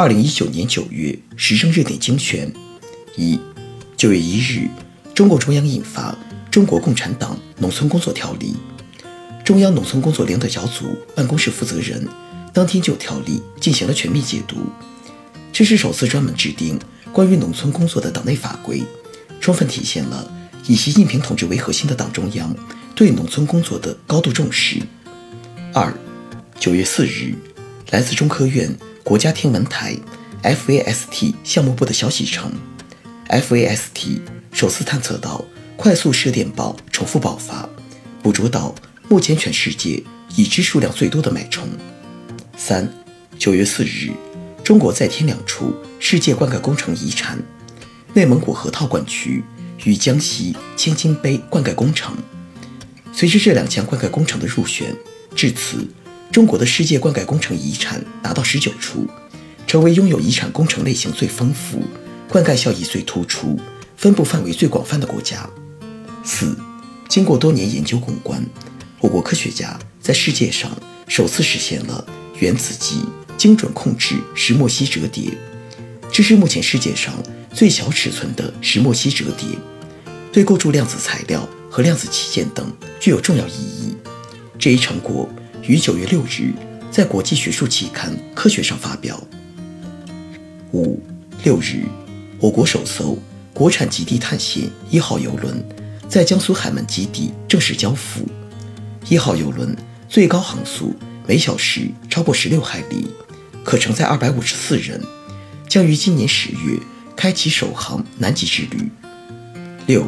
二零一九年九月，时政热点精选：一、九月一日，中共中央印发《中国共产党农村工作条例》，中央农村工作领导小组办公室负责人当天就条例进行了全面解读。这是首次专门制定关于农村工作的党内法规，充分体现了以习近平同志为核心的党中央对农村工作的高度重视。二、九月四日，来自中科院。国家天文台 FAST 项目部的消息称，FAST 首次探测到快速射电暴重复爆发，捕捉到目前全世界已知数量最多的脉冲。三，九月四日，中国再添两处世界灌溉工程遗产：内蒙古河套灌区与江西千金碑灌溉工程。随着这两项灌溉工程的入选，至此。中国的世界灌溉工程遗产达到十九处，成为拥有遗产工程类型最丰富、灌溉效益最突出、分布范围最广泛的国家。四，经过多年研究攻关，我国科学家在世界上首次实现了原子级精准控制石墨烯折叠，这是目前世界上最小尺寸的石墨烯折叠，对构筑量子材料和量子器件等具有重要意义。这一成果。于九月六日在国际学术期刊《科学》上发表。五六日，我国首艘国产极地探险一号游轮在江苏海门基地正式交付。一号游轮最高航速每小时超过十六海里，可承载二百五十四人，将于今年十月开启首航南极之旅。六，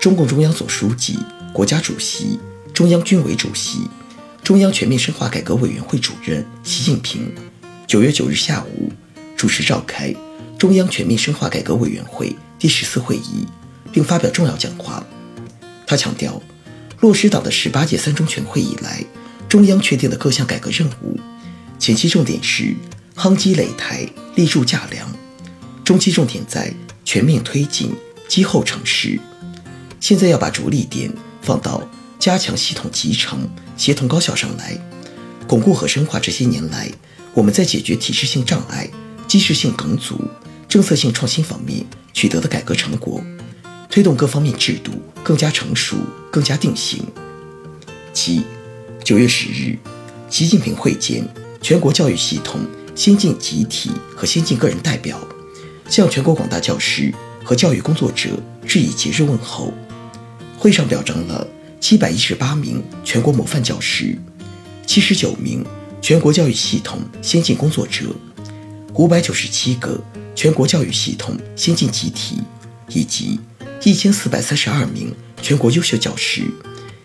中共中央总书记、国家主席、中央军委主席。中央全面深化改革委员会主任习近平，九月九日下午主持召开中央全面深化改革委员会第十次会议，并发表重要讲话。他强调，落实党的十八届三中全会以来，中央确定的各项改革任务，前期重点是夯基垒台、立柱架梁；中期重点在全面推进积后成实。现在要把着力点放到。加强系统集成、协同高效上来，巩固和深化这些年来我们在解决体制性障碍、机制性梗阻、政策性创新方面取得的改革成果，推动各方面制度更加成熟、更加定型。七，九月十日，习近平会见全国教育系统先进集体和先进个人代表，向全国广大教师和教育工作者致以节日问候。会上表彰了。七百一十八名全国模范教师，七十九名全国教育系统先进工作者，五百九十七个全国教育系统先进集体，以及一千四百三十二名全国优秀教师，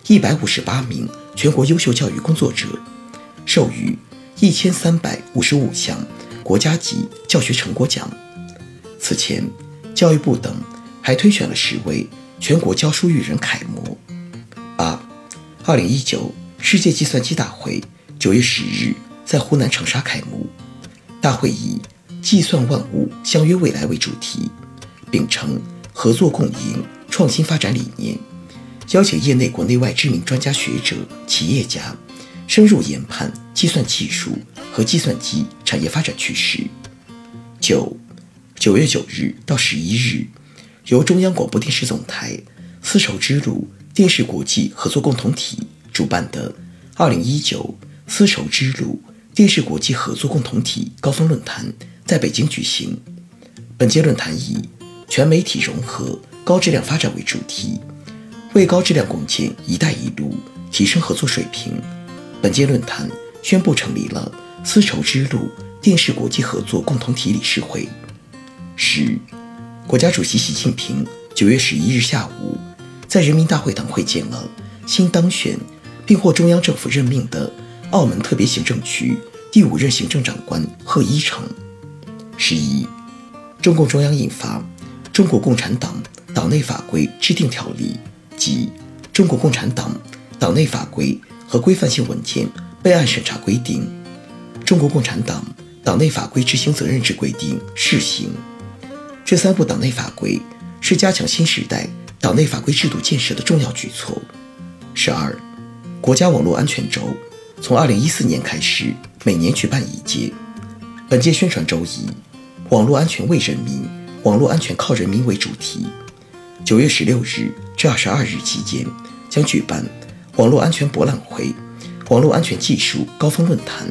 一百五十八名全国优秀教育工作者，授予一千三百五十五项国家级教学成果奖。此前，教育部等还推选了十位全国教书育人楷模。八二零一九世界计算机大会九月十日在湖南长沙开幕。大会以“计算万物，相约未来”为主题，秉承合作共赢、创新发展理念，邀请业内国内外知名专家学者、企业家深入研判计算技术和计算机产业发展趋势。九九月九日到十一日，由中央广播电视总台丝绸之路。电视国际合作共同体主办的二零一九丝绸之路电视国际合作共同体高峰论坛在北京举行。本届论坛以“全媒体融合、高质量发展”为主题，为高质量共建“一带一路”提升合作水平。本届论坛宣布成立了丝绸之路电视国际合作共同体理事会。十，国家主席习近平九月十一日下午。在人民大会堂会见了新当选并获中央政府任命的澳门特别行政区第五任行政长官贺一诚。十一，中共中央印发《中国共产党党内法规制定条例》及《中国共产党党内法规和规范性文件备案审查规定》《中国共产党党内法规执行责任制规定》试行。这三部党内法规是加强新时代党内法规制度建设的重要举措。十二，国家网络安全周从二零一四年开始，每年举办一届。本届宣传周以“网络安全为人民，网络安全靠人民”为主题。九月十六日至二十二日期间，将举办网络安全博览会、网络安全技术高峰论坛、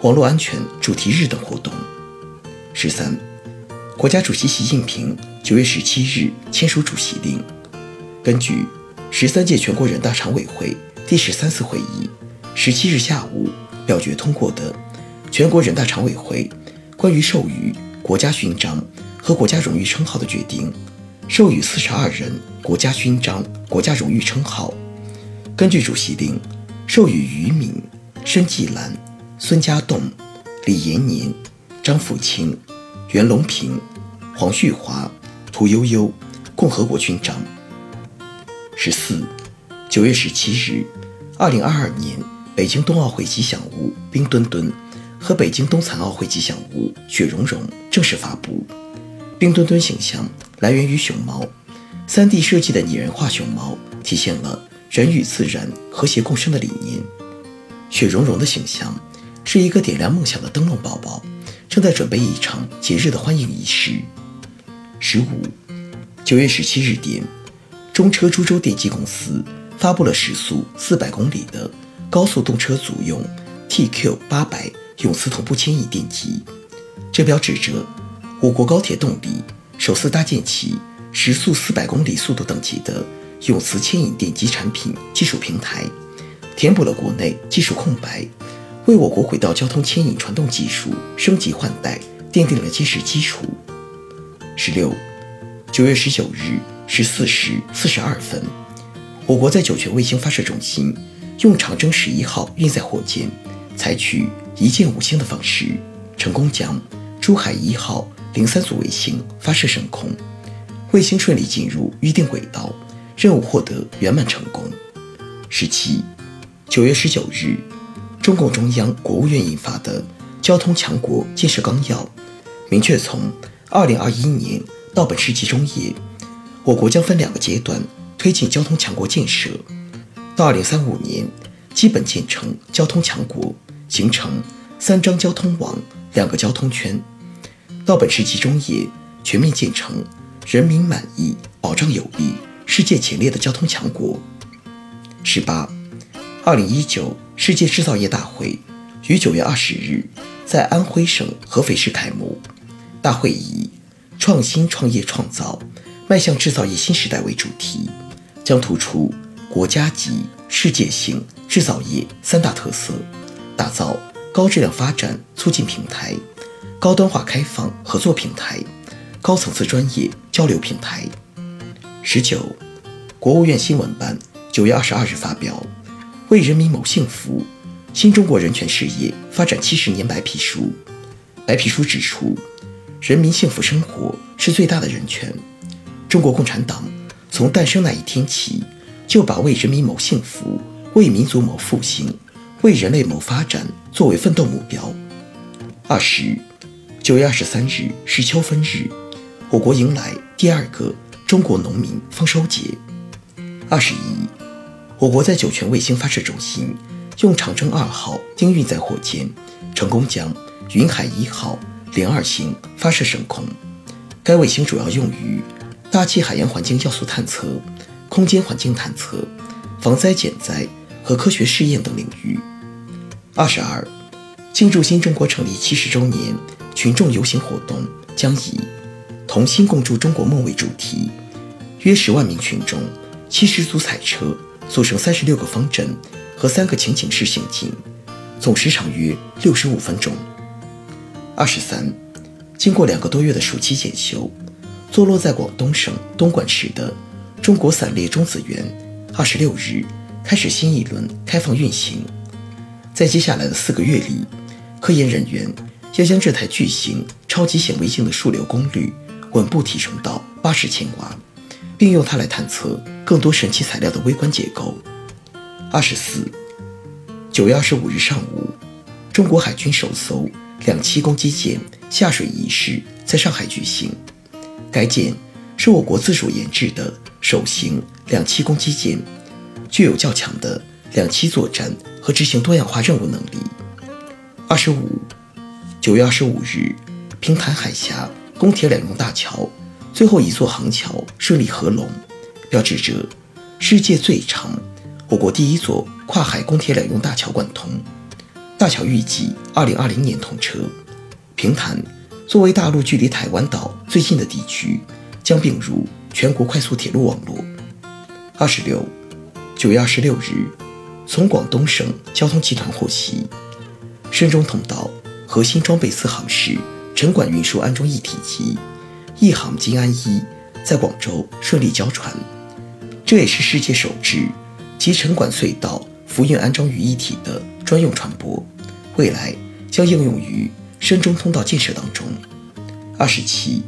网络安全主题日等活动。十三，国家主席习近平九月十七日签署主席令，根据。十三届全国人大常委会第十三次会议十七日下午表决通过的全国人大常委会关于授予国家勋章和国家荣誉称号的决定，授予四十二人国家勋章、国家荣誉称号。根据主席令，授予于敏、申纪兰、孙家栋、李延年、张富清、袁隆平、黄旭华、屠呦呦共和国勋章。十四，九月十七日，二零二二年北京冬奥会吉祥物冰墩墩和北京冬残奥会吉祥物雪融融正式发布。冰墩墩形象来源于熊猫，3D 设计的拟人化熊猫体现了人与自然和谐共生的理念。雪融融的形象是一个点亮梦想的灯笼宝宝，正在准备一场节日的欢迎仪式。十五，九月十七日点。中车株洲电机公司发布了时速四百公里的高速动车组用 TQ 八百永磁同步牵引电机，这标志着我国高铁动力首次搭建起时速四百公里速度等级的永磁牵引电机产品技术平台，填补了国内技术空白，为我国轨道交通牵引传动技术升级换代奠定了坚实基础。十六，九月十九日。十四时四十二分，我国在酒泉卫星发射中心用长征十一号运载火箭，采取一箭五星的方式，成功将珠海一号零三组卫星发射升空，卫星顺利进入预定轨道，任务获得圆满成功。十七，九月十九日，中共中央、国务院印发的《交通强国建设纲要》，明确从二零二一年到本世纪中叶。我国将分两个阶段推进交通强国建设，到二零三五年基本建成交通强国，形成三张交通网、两个交通圈；到本世纪中叶全面建成人民满意、保障有力、世界前列的交通强国。十八，二零一九世界制造业大会于九月二十日在安徽省合肥市开幕，大会以创新创业创造。迈向制造业新时代为主题，将突出国家级、世界性制造业三大特色，打造高质量发展促进平台、高端化开放合作平台、高层次专业交流平台。十九，国务院新闻办九月二十二日发表《为人民谋幸福：新中国人权事业发展七十年白皮书》。白皮书指出，人民幸福生活是最大的人权。中国共产党从诞生那一天起，就把为人民谋幸福、为民族谋复兴、为人类谋发展作为奋斗目标。二十，九月二十三日是秋分日，我国迎来第二个中国农民丰收节。二十一，我国在酒泉卫星发射中心用长征二号丁运载火箭，成功将云海一号零二型发射升空。该卫星主要用于。大气海洋环境要素探测、空间环境探测、防灾减灾和科学试验等领域。二十二，庆祝新中国成立七十周年群众游行活动将以“同心共筑中国梦”为主题，约十万名群众，七十组彩车组成三十六个方阵和三个情景式行进，总时长约六十五分钟。二十三，经过两个多月的暑期检修。坐落在广东省东莞市的中国散裂中子源，二十六日开始新一轮开放运行。在接下来的四个月里，科研人员要将这台巨型超级显微镜的数流功率稳步提升到八十千瓦，并用它来探测更多神奇材料的微观结构。二十四，九月二十五日上午，中国海军首艘两栖攻击舰下水仪式在上海举行。该舰是我国自主研制的首型两栖攻击舰，具有较强的两栖作战和执行多样化任务能力。二十五，九月二十五日，平潭海峡公铁两用大桥最后一座航桥顺利合龙，标志着世界最长、我国第一座跨海公铁两用大桥贯通。大桥预计二零二零年通车。平潭作为大陆距离台湾岛最近的地区，将并入全国快速铁路网络。二十六，九月二十六日，从广东省交通集团获悉，深中通道核心装备四航室沉管运输安装一体机一航金安一在广州顺利交船，这也是世界首支集沉管隧道浮运安装于一体的专用船舶，未来将应用于。深中通道建设当中，二十七，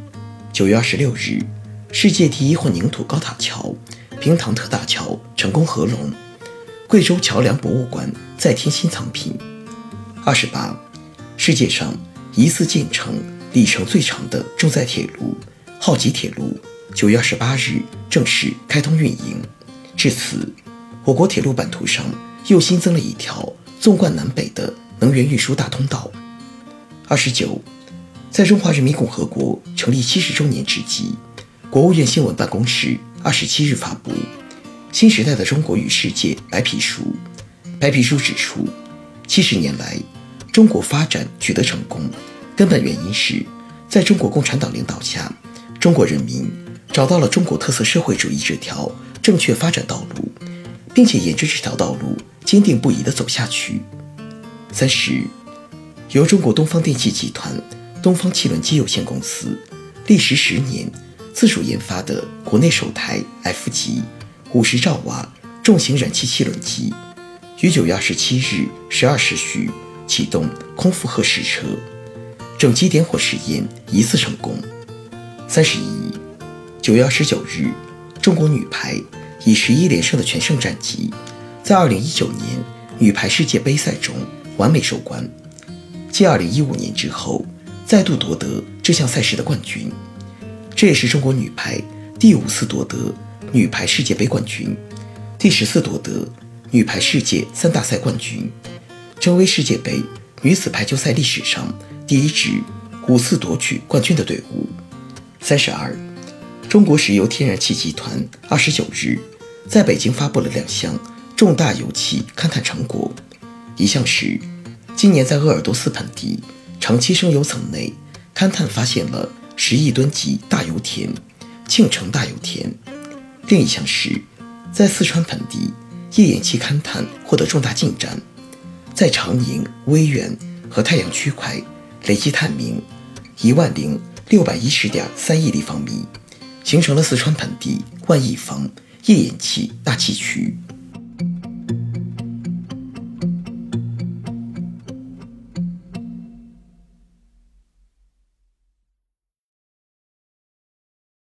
九月二十六日，世界第一混凝土高塔桥平塘特大桥成功合龙，贵州桥梁博物馆再添新藏品。二十八，世界上疑似建成里程最长的重载铁路——浩吉铁路，九月二十八日正式开通运营。至此，我国铁路版图上又新增了一条纵贯南北的能源运输大通道。二十九，在中华人民共和国成立七十周年之际，国务院新闻办公室二十七日发布《新时代的中国与世界白皮书》。白皮书指出，七十年来，中国发展取得成功，根本原因是在中国共产党领导下，中国人民找到了中国特色社会主义这条正确发展道路，并且沿着这条道路坚定不移地走下去。三十。由中国东方电气集团东方汽轮机有限公司历时十年自主研发的国内首台 F 级五十兆瓦重型燃气汽轮机，于九月二十七日十二时许启动空负荷试车，整机点火试验一次成功。三十一，九月二十九日，中国女排以十一连胜的全胜战绩，在二零一九年女排世界杯赛中完美收官。继2015年之后，再度夺得这项赛事的冠军，这也是中国女排第五次夺得女排世界杯冠军，第十次夺得女排世界三大赛冠军，成为世界杯女子排球赛历史上第一支五次夺取冠军的队伍。三十二，中国石油天然气集团二十九日在北京发布了两项重大油气勘探成果，一项是。今年在鄂尔多斯盆地长期生油层内勘探发现了十亿吨级大油田——庆城大油田。另一项是，在四川盆地页岩气勘探获得重大进展，在长宁、威远和太阳区块累计探明一万零六百一十点三亿立方米，形成了四川盆地万亿方页岩气大气区。